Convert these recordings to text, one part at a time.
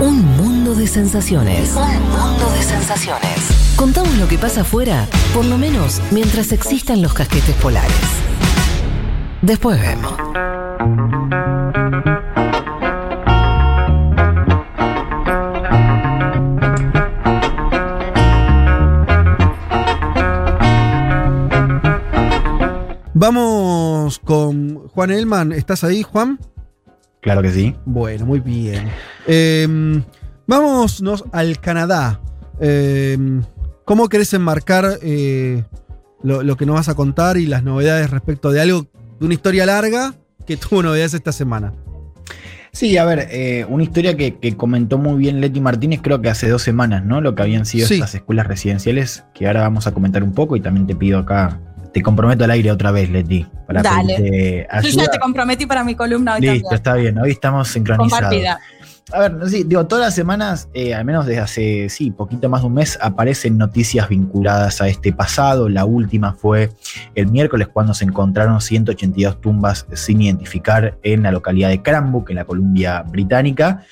Un mundo de sensaciones. Un mundo de sensaciones. Contamos lo que pasa afuera, por lo menos mientras existan los casquetes polares. Después vemos. Vamos con Juan Elman. ¿Estás ahí, Juan? Claro que sí. Bueno, muy bien. Eh, vámonos al Canadá. Eh, ¿Cómo querés enmarcar eh, lo, lo que nos vas a contar y las novedades respecto de algo, de una historia larga que tuvo novedades esta semana? Sí, a ver, eh, una historia que, que comentó muy bien Leti Martínez, creo que hace dos semanas, ¿no? Lo que habían sido Sí. estas escuelas residenciales, que ahora vamos a comentar un poco y también te pido acá, te comprometo al aire otra vez, Leti, para Dale. Yo ya te comprometí para mi columna hoy Listo, también. está bien, hoy estamos sincronizados. Compartida. A ver, sí, digo, todas las semanas, eh, al menos desde hace, sí, poquito más de un mes, aparecen noticias vinculadas a este pasado. La última fue el miércoles cuando se encontraron 182 tumbas sin identificar en la localidad de Cranbrook, en la Columbia Británica,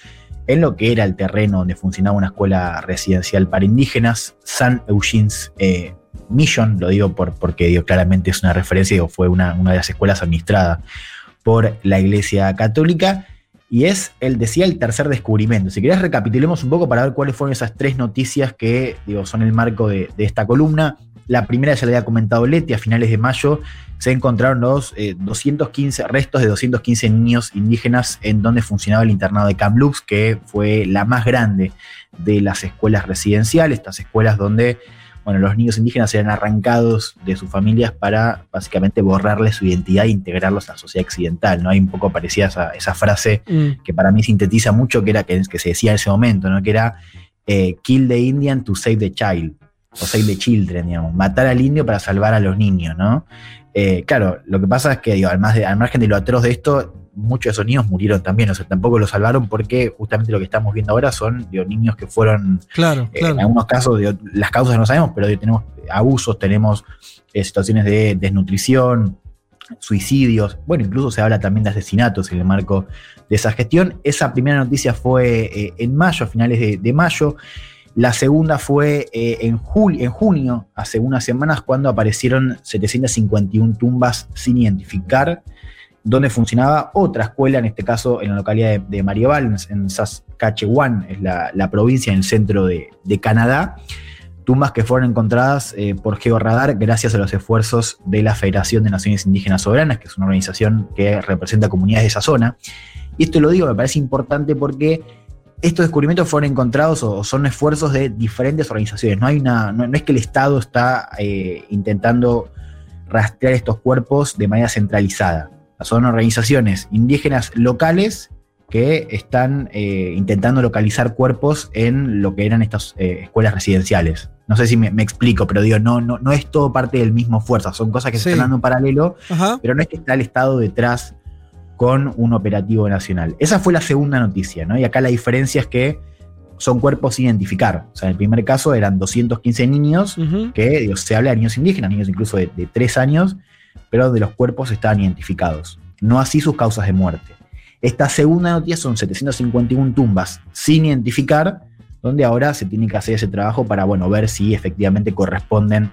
en lo que era el terreno donde funcionaba una escuela residencial para indígenas, San Eugene's eh, Mission, lo digo por, porque digo, claramente es una referencia, digo, fue una, una de las escuelas administradas por la Iglesia Católica y es, el decía, el tercer descubrimiento. Si querés, recapitulemos un poco para ver cuáles fueron esas tres noticias que digo, son el marco de, esta columna. La primera ya le había comentado Leti, a finales de mayo se encontraron los eh, 215 restos de 215 niños indígenas en donde funcionaba el internado de Kamloops, que fue la más grande de las escuelas residenciales, estas escuelas donde bueno, los niños indígenas eran arrancados de sus familias para básicamente borrarles su identidad e integrarlos a la sociedad occidental. ¿no? Hay un poco parecida esa, esa frase que para mí sintetiza mucho, que era que, que se decía en ese momento, ¿no? que era eh, kill the Indian to save the child, o save the children, digamos, matar al indio para salvar a los niños, ¿no? Eh, claro, lo que pasa es que, digo, además de, al margen de lo atroz de esto, muchos de esos niños murieron también, o sea, tampoco los salvaron porque justamente lo que estamos viendo ahora son digo, niños que fueron Claro, eh, claro. En algunos casos, digo, las causas no sabemos, pero digo, tenemos abusos, tenemos eh, situaciones de desnutrición, suicidios. Bueno, incluso se habla también de asesinatos en el marco de esa gestión. Esa primera noticia fue eh, en mayo, a finales de, de mayo. La segunda fue eh, en, jul- en junio, hace unas semanas, cuando aparecieron 751 tumbas sin identificar, donde funcionaba otra escuela, en este caso en la localidad de, de Marieval, en, Saskatchewan, es la, provincia en el centro de, Canadá. Tumbas que fueron encontradas eh, por Georadar gracias a los esfuerzos de la Federación de Naciones Indígenas Soberanas, que es una organización que representa comunidades de esa zona. Y esto lo digo, me parece importante porque estos descubrimientos fueron encontrados o son esfuerzos de diferentes organizaciones. No, hay no es que el Estado está eh, intentando rastrear estos cuerpos de manera centralizada. Son organizaciones indígenas locales que están eh, intentando localizar cuerpos en lo que eran estas eh, escuelas residenciales. No sé si me, me explico, pero digo, no, no, no es todo parte del mismo esfuerzo, son cosas que Sí. se están dando en paralelo, Ajá. pero no es que está el Estado detrás con un operativo nacional. Esa fue la segunda noticia, ¿no? Y acá la diferencia es que son cuerpos sin identificar. O sea, en el primer caso eran 215 niños, que digo, se habla de niños indígenas, niños incluso de, de 3 años, pero de los cuerpos estaban identificados. No así sus causas de muerte. Esta segunda noticia son 751 tumbas sin identificar, donde ahora se tiene que hacer ese trabajo para bueno, ver si efectivamente corresponden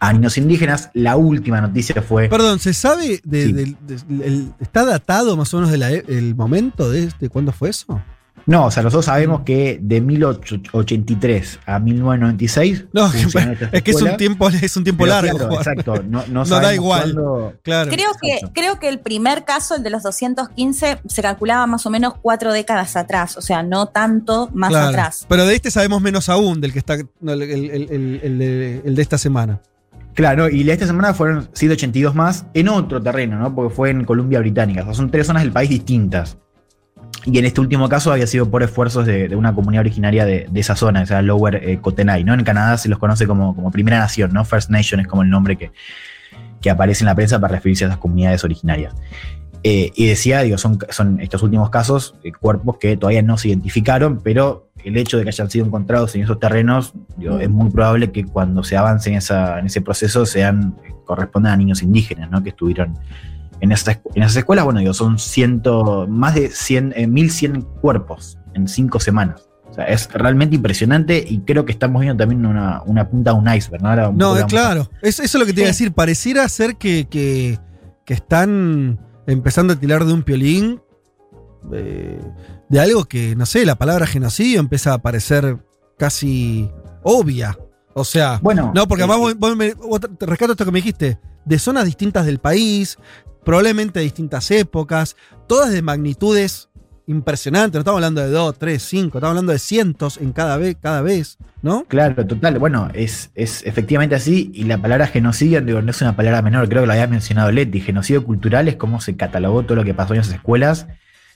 a niños indígenas. La última noticia fue... Perdón, ¿se sabe de, Sí. del- de- el- está datado más o menos del momento de, de cuándo fue eso? No, o sea, nosotros sabemos que de 1883 a 1996... No, es que es un tiempo, es un tiempo largo. claro, exacto, no, no No da igual. cuándo- Claro. Creo que, Exacto. creo que el primer caso, el de los 215, se calculaba más o menos cuatro décadas atrás, o sea, no tanto más Claro. atrás. Pero de este sabemos menos aún del que está el, el- el- el de, el de esta semana. Claro, y esta semana fueron 182 más en otro terreno, ¿no? Porque fue en Columbia Británica. O sea, son tres zonas del país distintas. Y en este último caso había sido por esfuerzos de, una comunidad originaria de, esa zona, esa Lower eh, Kootenai, ¿no? En Canadá se los conoce como, como Primera Nación, ¿no? First Nation es como el nombre que, que aparece en la prensa para referirse a esas comunidades originarias. Eh, y decía, digo, son, son estos últimos casos eh, cuerpos que todavía no se identificaron, pero el hecho de que hayan sido encontrados en esos terrenos, digo, es muy probable que cuando se avance en, esa, en ese proceso sean correspondan a niños indígenas, ¿no? Que estuvieron en esas, en esas escuelas. Bueno, digo, son ciento, más de 100, eh, 1100 cuerpos en cinco semanas. O sea, es realmente impresionante y creo que estamos viendo también una, una punta de un iceberg. No, Ahora un No, claro. Es- eso es lo que te iba a decir. Pareciera ser que, que- que están empezando a tirar de un piolín eh, de algo que, no sé, la palabra genocidio empieza a parecer casi obvia. O sea, Bueno, no, porque eh, además vos- vos me- vos te- te rescato esto que me dijiste, de zonas distintas del país, probablemente de distintas épocas, todas de magnitudes impresionantes. No estamos hablando de dos, tres, cinco, estamos hablando de cientos en cada vez, cada vez, ¿no? Claro, total. Bueno, es, es efectivamente así. Y la palabra genocidio digo, no es una palabra menor, creo que lo había mencionado Leti. Genocidio cultural es cómo se catalogó todo lo que pasó en las escuelas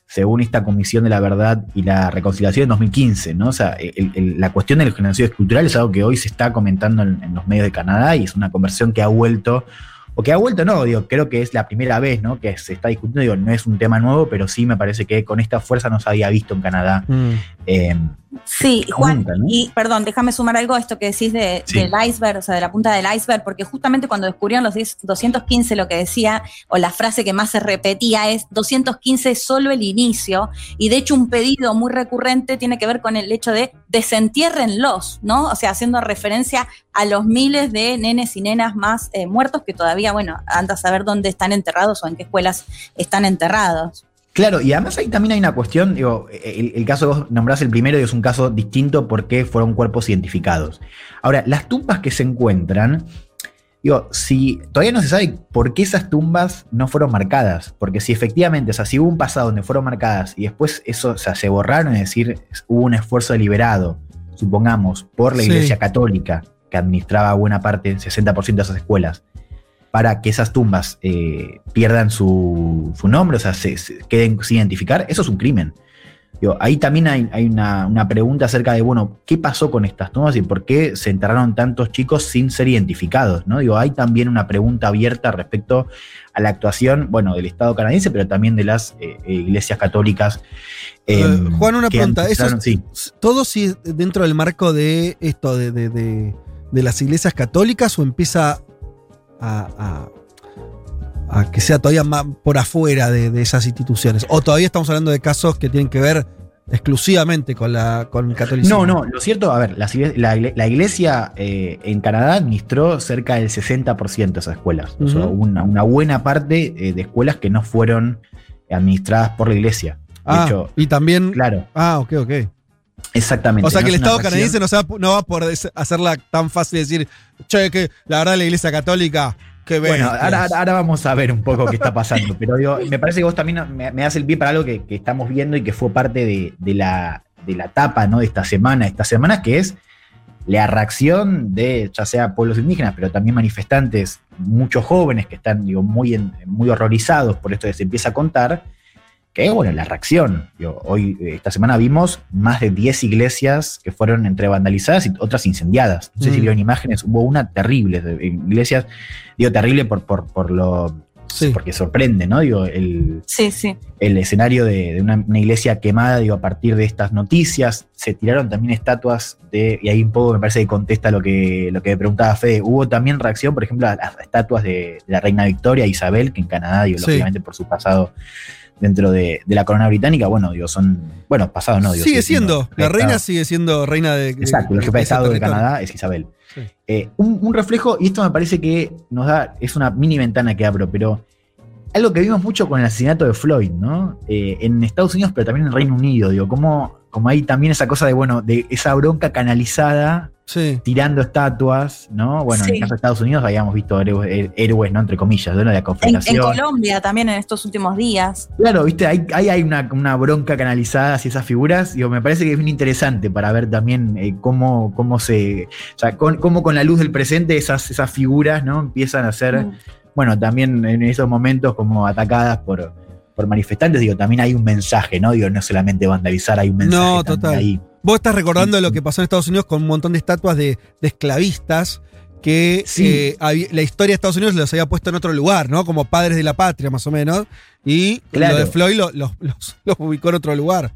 según esta Comisión de la Verdad y la Reconciliación en 2015. ¿no? O sea, el- la cuestión del genocidio cultural es algo que hoy se está comentando en, en los medios de Canadá y es una conversión que ha vuelto. O que ha vuelto, no, digo, creo que es la primera vez, ¿no? Que se está discutiendo, digo, no es un tema nuevo, pero sí me parece que con esta fuerza no se había visto en Canadá. eh, Sí, Juan, Nunca, ¿no? y perdón, déjame sumar algo a esto que decís de- Sí. del iceberg, o sea, de la punta del iceberg, porque justamente cuando descubrieron los 10 215 lo que decía, o la frase que más se repetía es 215 es solo el inicio, y de hecho un pedido muy recurrente tiene que ver con el hecho de desentiérrenlos, ¿no? O sea, haciendo referencia a los miles de nenes y nenas más eh, muertos que todavía, bueno, anda a saber dónde están enterrados o en qué escuelas están enterrados. Claro, y además ahí también hay una cuestión, digo, el, el caso que vos nombrás el primero es un caso distinto porque fueron cuerpos identificados. Ahora, las tumbas que se encuentran, digo, si todavía no se sabe por qué esas tumbas no fueron marcadas, porque si efectivamente, o sea, si hubo un pasado donde fueron marcadas y después eso, o sea, se borraron, es decir, hubo un esfuerzo deliberado, supongamos, por la Sí. Iglesia Católica, que administraba buena parte, el 60% de esas escuelas, para que esas tumbas eh, pierdan su, su nombre, o sea, se, se queden sin identificar, eso es un crimen. Digo, ahí también hay, hay una, una pregunta acerca de, bueno, ¿qué pasó con estas tumbas y por qué se enterraron tantos chicos sin ser identificados? ¿no? Digo, hay también una pregunta abierta respecto a la actuación, bueno, del Estado canadiense, pero también de las eh, iglesias católicas. Eh, em, Juan, una pregunta. Eso sí. ¿Todo si dentro del marco de esto, de, de- de- de las iglesias católicas o empieza a, a- a que sea todavía más por afuera de, de esas instituciones? ¿O todavía estamos hablando de casos que tienen que ver exclusivamente con, la, con el catolicismo? No, no, lo cierto, a ver, la, la iglesia eh, en Canadá administró cerca del 60% de esas escuelas. O sea, Ujú. hubo una, una buena parte eh, de escuelas que no fueron administradas por la iglesia. De Ah, hecho, y también. claro, Ah, ok, ok. Exactamente. O sea no que el es Estado canadiense no, va, no va por des- hacerla tan fácil de decir, che, que la verdad la iglesia católica, que Bueno, bestias". ahora, ahora vamos a ver un poco qué está pasando, pero digo, me parece que vos también me, me das el pie para algo que, que estamos viendo y que fue parte de, de la, de la etapa ¿no? de esta semana, esta semana, que es la reacción de ya sea pueblos indígenas, pero también manifestantes, muchos jóvenes que están digo, muy, en- muy horrorizados por esto que se empieza a contar, que es bueno, la reacción. Digo, hoy, eh, esta semana vimos más de 10 iglesias que fueron entre vandalizadas y otras incendiadas. No sé si Mm. vieron imágenes, hubo una terrible, de iglesias, digo terrible por, por, por lo... Sí. Porque sorprende, ¿no? Digo, el, Sí, sí. el escenario de, de una, una iglesia quemada, digo, a partir de estas noticias. Se tiraron también estatuas de, y ahí un poco me parece que contesta lo que, lo que me preguntaba Fede. Hubo también reacción, por ejemplo, a las estatuas de, de la reina Victoria, Isabel, que en Canadá, digo, Sí. lógicamente por su pasado dentro de, de la corona británica, bueno, digo, son, bueno, pasado no, digo. sigue siendo, la reina sigue siendo reina de. Exacto, el jefe de Estado de. Canadá es Isabel. Sí. Eh, un, un reflejo, y esto me parece que nos da, es una mini ventana que abro, pero algo que vimos mucho con el asesinato de Floyd, ¿no? Eh, en Estados Unidos, pero también en el Reino Unido, digo, como, como hay también esa cosa de, bueno, de esa bronca canalizada Sí. tirando estatuas, ¿no? Bueno, en el caso de Estados Unidos habíamos visto héroes, héroes, ¿no? Entre comillas, de la En, en confederación. Colombia también en estos últimos días. Claro, viste, ahí, hay una, una bronca canalizada hacia esas figuras. Digo, me parece que es bien interesante para ver también eh, cómo, cómo se. O sea, con- cómo con la luz del presente esas, esas figuras, ¿no? Empiezan a ser, Mm. Bueno, también en esos momentos como atacadas por, por manifestantes. Digo, también hay un mensaje, ¿no? Digo, no solamente vandalizar, hay un mensaje No, total. ahí. Vos estás recordando Sí, lo que pasó en Estados Unidos con un montón de estatuas de, de esclavistas que Sí. eh, la historia de Estados Unidos los había puesto en otro lugar, ¿no? Como padres de la patria, más o menos. Y Claro. lo de Floyd lo- los, los- los ubicó en otro lugar.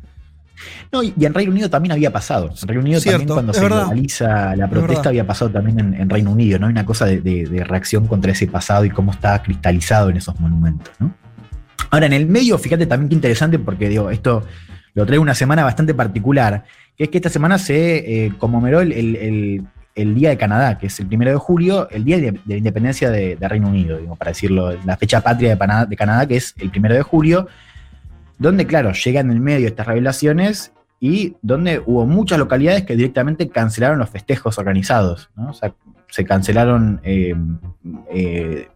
No, y, y en Reino Unido también había pasado. En Reino Unido Cierto, también cuando se verdad. globaliza la protesta había pasado también en, en Reino Unido, ¿no? Hay una cosa de, de- de reacción contra ese pasado y cómo está cristalizado en esos monumentos, ¿no? Ahora, en el medio, fíjate también qué interesante, porque digo, esto lo traigo una semana bastante particular, que es que esta semana se eh, conmemoró el, el- el Día de Canadá, que es el primero de julio, el Día de, de la Independencia de, de Reino Unido, digo, para decirlo, la fecha patria de, de Canadá, que es el primero de julio, donde, claro, llegan en el medio estas revelaciones y donde hubo muchas localidades que directamente cancelaron los festejos organizados, ¿no? O sea, se cancelaron eh, eh,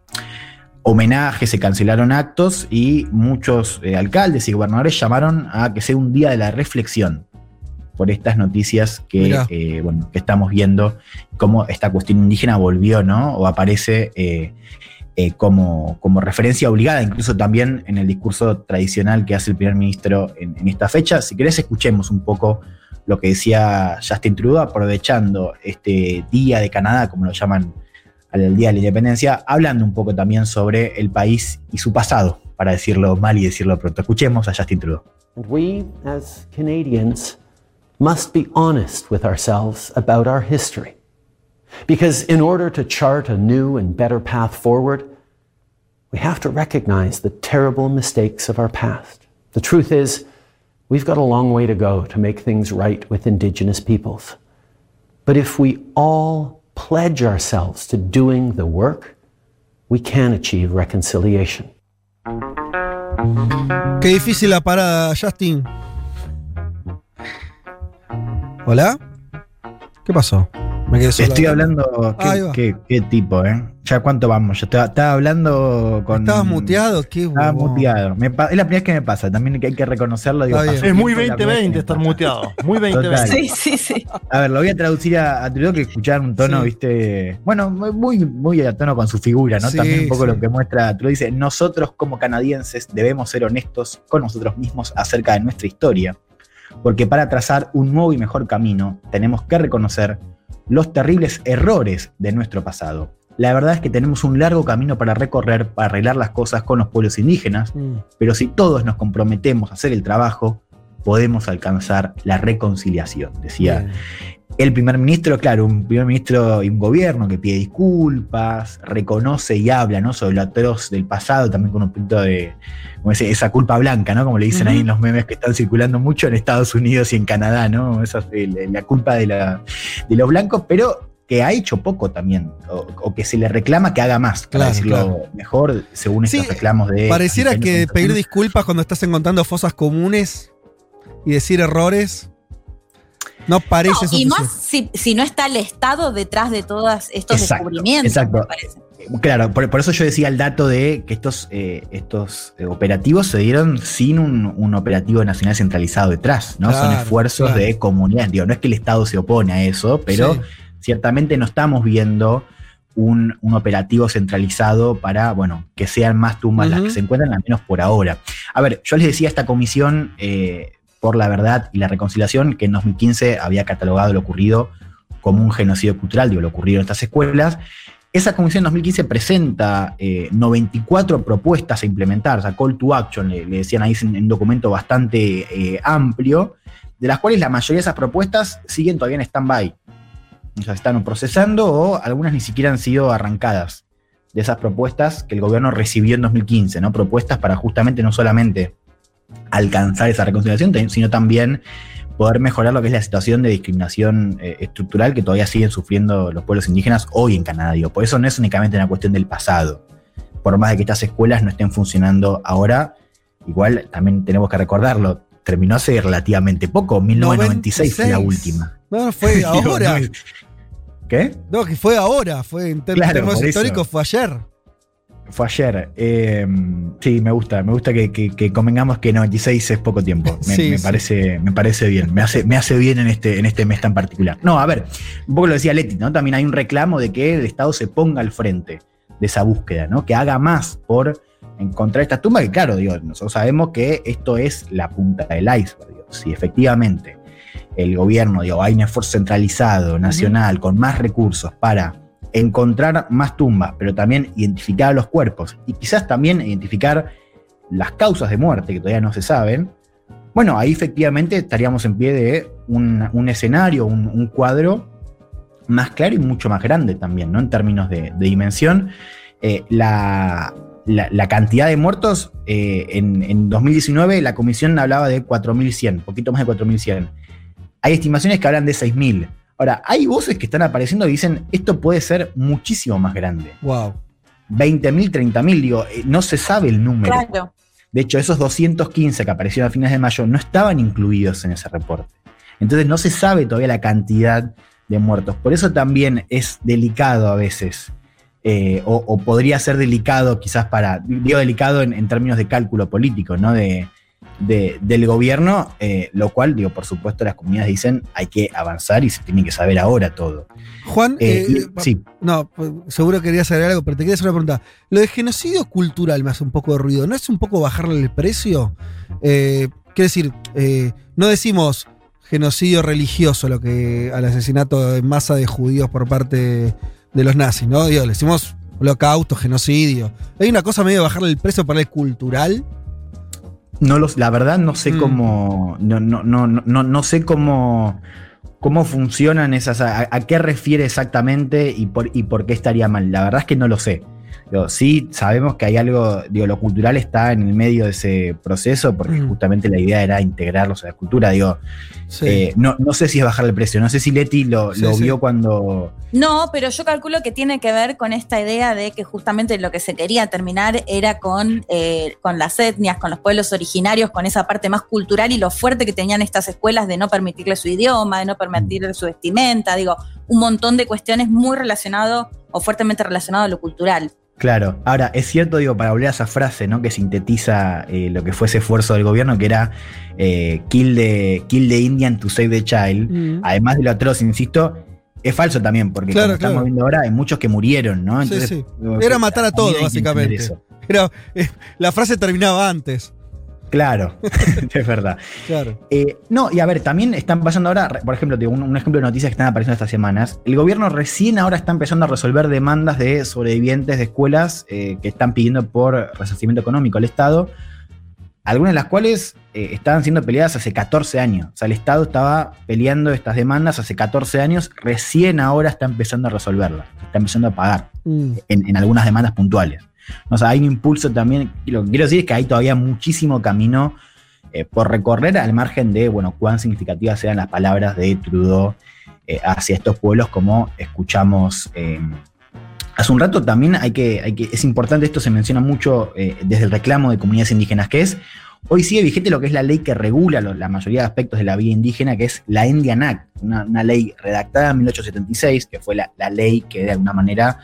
homenajes, se cancelaron actos y muchos eh, alcaldes y gobernadores llamaron a que sea un día de la reflexión por estas noticias que, bueno, que estamos viendo, cómo esta cuestión indígena volvió, ¿no? O aparece eh, como, como referencia obligada, incluso también en el discurso tradicional que hace el primer ministro en, en esta fecha. Si querés, escuchemos un poco lo que decía Justin Trudeau, aprovechando este Día de Canadá, como lo llaman al Día de la Independencia, hablando un poco también sobre el país y su pasado, para decirlo mal y decirlo pronto. Escuchemos a Justin Trudeau. We, as Canadians, must be honest with ourselves about our history. Because in order to chart a new and better path forward, we have to recognize the terrible mistakes of our past. The truth is, we've got a long way to go to make things right with Indigenous peoples. But if we all pledge ourselves to doing the work, we can achieve reconciliation. Qué difícil la parada, Justin. ¿Hola? ¿Qué pasó? Me quedé solo. Estoy hablando. ¿Qué, va. qué- qué tipo, eh? ¿Ya cuánto vamos? Yo estaba, estaba hablando con. ¿Estabas muteado? Qué Estaba muteado. Me es la primera vez que me pasa. También hay que reconocerlo. Digo, Es muy tiempo, la primera vez que 2020 me estar muteado. Muy Total. 2020. Sí, sí, sí. A ver, lo voy a traducir a, a Trudeau que escuchar un tono, Sí. viste. Bueno, muy, muy a tono con su figura, ¿no? Sí, También un poco sí. lo que muestra Trudeau. Dice: Nosotros, como canadienses, debemos ser honestos con nosotros mismos acerca de nuestra historia. Porque para trazar un nuevo y mejor camino, tenemos que reconocer los terribles errores de nuestro pasado. La verdad es que tenemos un largo camino para recorrer para arreglar las cosas con los pueblos indígenas, Mm. pero si todos nos comprometemos a hacer el trabajo, podemos alcanzar la reconciliación, decía Bien. El primer ministro, claro, un primer ministro y un gobierno que pide disculpas, reconoce y habla ¿no? sobre lo atroz del pasado, también con un punto de como ese- esa culpa blanca, ¿no? Como le dicen ahí en los memes que están circulando mucho en Estados Unidos y en Canadá, ¿no? Esa, el- la culpa de, la- de los blancos, pero que ha hecho poco también, o, o que se le reclama que haga más, para Claro, decirlo claro. mejor, según Sí, estos reclamos de... Pareciera que pedir disculpas cuando estás encontrando fosas comunes y decir errores no parece No, y más si, si no está el Estado detrás de todos estos Exacto, descubrimientos, exacto. me parece. Claro, por, por eso yo decía el dato de que estos, eh, estos eh, operativos se dieron sin un, un operativo nacional centralizado detrás, ¿no? Son esfuerzos claro. de comunidad. Digo, no es que el Estado se opone a eso, pero Sí. ciertamente no estamos viendo un, un operativo centralizado para, bueno, que sean más tumbas las que se encuentran, al menos por ahora. A ver, yo les decía a esta comisión eh, por la verdad y la reconciliación que en 2015 había catalogado lo ocurrido como un genocidio cultural, digo, lo ocurrido en estas escuelas. Esa comisión en 2015 presenta eh, 94 propuestas a implementar, o sea, call to action, le, decían ahí en en un documento bastante eh, amplio, de las cuales la mayoría de esas propuestas siguen todavía en stand-by. O sea, están procesando o algunas ni siquiera han sido arrancadas de esas propuestas que el gobierno recibió en 2015, ¿no? Propuestas para justamente no solamente alcanzar esa reconciliación, sino también poder mejorar lo que es la situación de discriminación eh, estructural que todavía siguen sufriendo los pueblos indígenas hoy en Canadá. Digo. Por eso no es únicamente una cuestión del pasado. Por más de que estas escuelas no estén funcionando ahora, igual también tenemos que recordarlo, terminó hace relativamente poco, 1996 fue la 96. última. No, fue Digo, ahora. no ¿Qué? No, que fue ahora. Fue en ter- Claro, términos históricos, fue ayer. Fue ayer. Eh, sí, me gusta. Me gusta que, que- que convengamos que 96 es poco tiempo. Me, Sí, me sí. parece, me parece bien. Me hace, me hace bien en este, en este mes tan particular. No, a ver, un poco lo decía Leti, ¿no? También hay un reclamo de que el Estado se ponga al frente de esa búsqueda, ¿no? Que haga más por encontrar esta tumba, que claro, digo, nosotros sabemos que esto es la punta del iceberg. digo. Si efectivamente el gobierno, digo, hay un esfuerzo centralizado, nacional, con más recursos para encontrar más tumbas, pero también identificar los cuerpos y quizás también identificar las causas de muerte que todavía no se saben, bueno, ahí efectivamente estaríamos en pie de un, escenario, un, cuadro más claro y mucho más grande también, ¿no? En términos de, dimensión. Eh, la cantidad de muertos, eh, en, en 2019 la comisión hablaba de 4.100, poquito más de 4.100. Hay estimaciones que hablan de 6.000. Ahora, hay voces que están apareciendo y dicen, esto puede ser muchísimo más grande. Wow. 20.000, 30.000, digo, eh, no se sabe el número. Claro. De hecho, esos 215 que aparecieron a fines de mayo no estaban incluidos en ese reporte. Entonces no se sabe todavía la cantidad de muertos. Por eso también es delicado a veces, eh, o, o podría ser delicado quizás para, digo delicado en, en términos de cálculo político, ¿no? De, de- del gobierno, eh, lo cual, digo, por supuesto, las comunidades dicen hay que avanzar y se tiene que saber ahora todo. Juan, Eh, eh, y- sí, no, pues, seguro querías agregar algo, pero te quería hacer una pregunta. Lo de genocidio cultural me hace un poco de ruido. ¿No es un poco bajarle el precio? Quiero decir, no decimos genocidio religioso lo que al asesinato en masa de judíos por parte de los nazis, ¿no? Digo, le decimos holocausto, genocidio. Hay una cosa medio de bajarle el precio para el cultural. No los, la verdad no sé Mm. cómo. No, no, no, no, no sé cómo. ¿Cómo funcionan esas? A, a qué refiere exactamente y por, y por qué estaría mal? La verdad es que no lo sé. Digo, sí sabemos que hay algo, digo, lo cultural está en el medio de ese proceso, porque Mm. justamente la idea era integrarlos a la cultura. Digo, Sí. eh, no, no sé si es bajar el precio, no sé si Leti lo, Sí, lo sí. vio cuando. No, pero yo calculo que tiene que ver con esta idea de que justamente lo que se quería terminar era con, eh, con las etnias, con los pueblos originarios, con esa parte más cultural y lo fuerte que tenían estas escuelas de no permitirle su idioma, de no permitirle su vestimenta, digo, un montón de cuestiones muy relacionado o fuertemente relacionado a lo cultural. Claro, ahora es cierto, digo, para volver a esa frase, ¿no? Que sintetiza eh, lo que fue ese esfuerzo del gobierno, que era eh, kill, the, kill the Indian to save the child. Mm. Además de lo atroz, insisto, es falso también, porque Claro, como estamos viendo ahora, hay muchos que murieron, ¿no? Sí, sí. digo, Era matar a todos, básicamente. eh, la frase terminaba antes. Claro, es verdad. Claro. Eh, no, y a ver, también están pasando ahora, por ejemplo, un, un ejemplo de noticias que están apareciendo estas semanas. El gobierno recién ahora está empezando a resolver demandas de sobrevivientes de escuelas eh, que están pidiendo por resarcimiento económico al Estado, algunas de las cuales eh, estaban siendo peleadas hace 14 años. O sea, el Estado estaba peleando estas demandas hace 14 años, recién ahora está empezando a resolverlas, está empezando a pagar Mm. en, en algunas demandas puntuales. Hay un impulso también, y lo que quiero decir es que hay todavía muchísimo camino eh, por recorrer al margen de, bueno, cuán significativas sean las palabras de Trudeau eh, hacia estos pueblos como escuchamos eh, hace un rato. También hay que, hay que, es importante, esto se menciona mucho desde el reclamo de comunidades indígenas, que es, hoy sigue vigente lo que es la ley que regula la mayoría de aspectos de la vida indígena, que es la Indian Act, una, ley redactada en 1876, que fue la ley que de alguna manera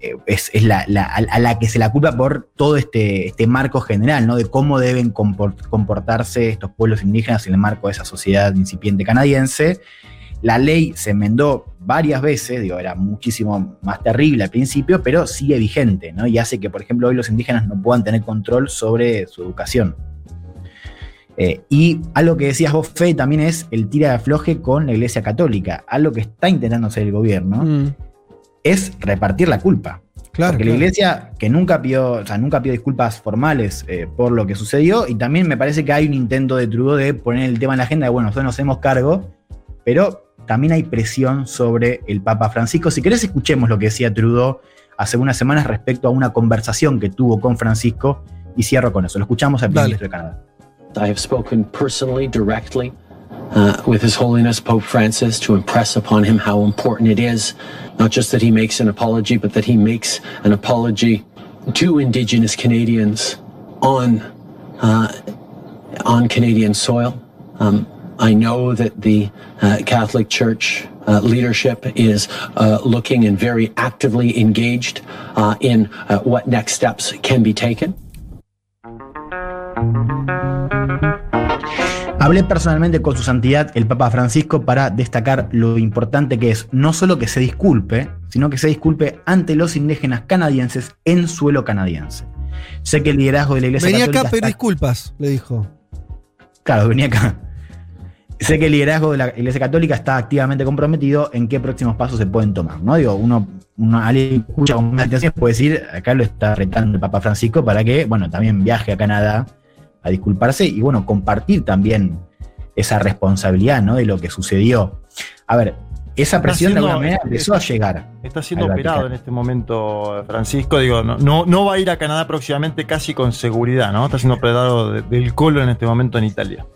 eh, es, la, a, la que se la culpa por todo este, este marco general, ¿no? De cómo deben compor- comportarse estos pueblos indígenas en el marco de esa sociedad incipiente canadiense. La ley se enmendó varias veces, digo, era muchísimo más terrible al principio, pero sigue vigente, ¿no? Y hace que, por ejemplo, hoy los indígenas no puedan tener control sobre su educación. Eh, y algo que decías vos, Fe, también es el tira de afloje con la Iglesia Católica. Algo que está intentando hacer el gobierno Mm. Es repartir la culpa. Claro. Porque claro. la iglesia que nunca pidió, o sea, nunca pidió disculpas formales eh, por lo que sucedió, y también me parece que hay un intento de Trudeau de poner el tema en la agenda de, bueno, nosotros nos hacemos cargo, pero también hay presión sobre el Papa Francisco. Si querés, escuchemos lo que decía Trudeau hace unas semanas respecto a una conversación que tuvo con Francisco, y cierro con eso. Lo escuchamos al ministro de Canadá. I have spoken personally, directly, uh, with His Holiness Pope Francis to impress upon him how important it is, not just that he makes an apology, but that he makes an apology to Indigenous Canadians on uh, on Canadian soil. Um, I know that the uh, Catholic Church uh, leadership is uh, looking and very actively engaged uh, in uh, what next steps can be taken. Hablé personalmente con su santidad, el Papa Francisco, para destacar lo importante que es no solo que se disculpe, sino que se disculpe ante los indígenas canadienses en suelo canadiense. Sé que el liderazgo de la Iglesia Venía Católica acá a pedir está- disculpas, le dijo. Claro, venía acá. Sé que el liderazgo de la Iglesia Católica está activamente comprometido en qué próximos pasos se pueden tomar, ¿no? Digo, uno, uno alguien que escucha con más atención puede decir, acá lo está retando el Papa Francisco para que, bueno, también viaje a Canadá a disculparse y, bueno, compartir también esa responsabilidad, ¿no? De lo que sucedió. A ver, esa presión de alguna manera empezó a llegar. Está siendo operado en este momento, Francisco. Digo, no, no, no va a ir a Canadá próximamente casi con seguridad, ¿no? Está siendo operado de- del colon en este momento en Italia.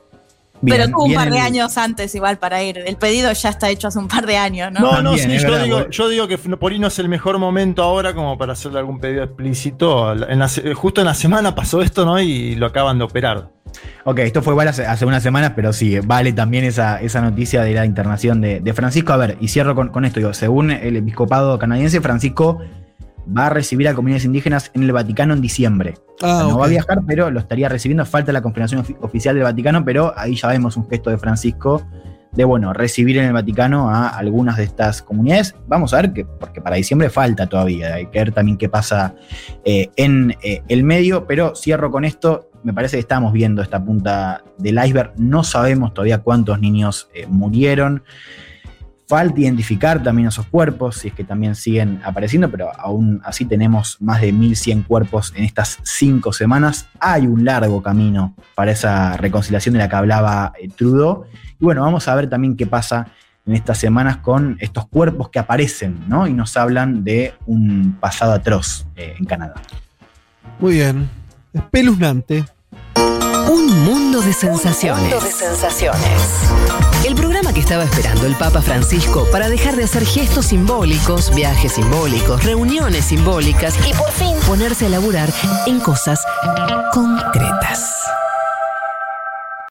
Bien, Pero tuvo un par de el- años antes igual para ir. El pedido ya está hecho hace un par de años, ¿no? No, no, sí, yo verdad, digo, yo digo que por ahí no es el mejor momento ahora como para hacerle algún pedido explícito. En la justo en la semana pasó esto, ¿no? Y lo acaban de operar. Ok, esto fue igual hace, hace unas semanas, pero sí, vale también esa, esa noticia de la internación de, de Francisco. A ver, y cierro con, con esto. Digo, según el episcopado canadiense, Francisco va a recibir a comunidades indígenas en el Vaticano en diciembre. Ah, no va a viajar, pero lo estaría recibiendo. Falta la confirmación ofi- oficial del Vaticano, pero ahí ya vemos un gesto de Francisco de, bueno, recibir en el Vaticano a algunas de estas comunidades. Vamos a ver, que, porque para diciembre falta todavía. Hay que ver también qué pasa eh, en eh, el medio, pero cierro con esto. Me parece que estamos viendo esta punta del iceberg. No sabemos todavía cuántos niños eh, murieron. Falta identificar también esos cuerpos, si es que también siguen apareciendo, pero aún así tenemos más de 1.100 cuerpos en estas cinco semanas. Hay un largo camino para esa reconciliación de la que hablaba eh, Trudeau. Y bueno, vamos a ver también qué pasa en estas semanas con estos cuerpos que aparecen, ¿no? Y nos hablan de un pasado atroz eh, en Canadá. Muy bien. Espeluznante. Un mundo de sensaciones. Mundo de sensaciones. El programa que estaba esperando el Papa Francisco para dejar de hacer gestos simbólicos, viajes simbólicos, reuniones simbólicas y por fin ponerse a laburar en cosas concretas.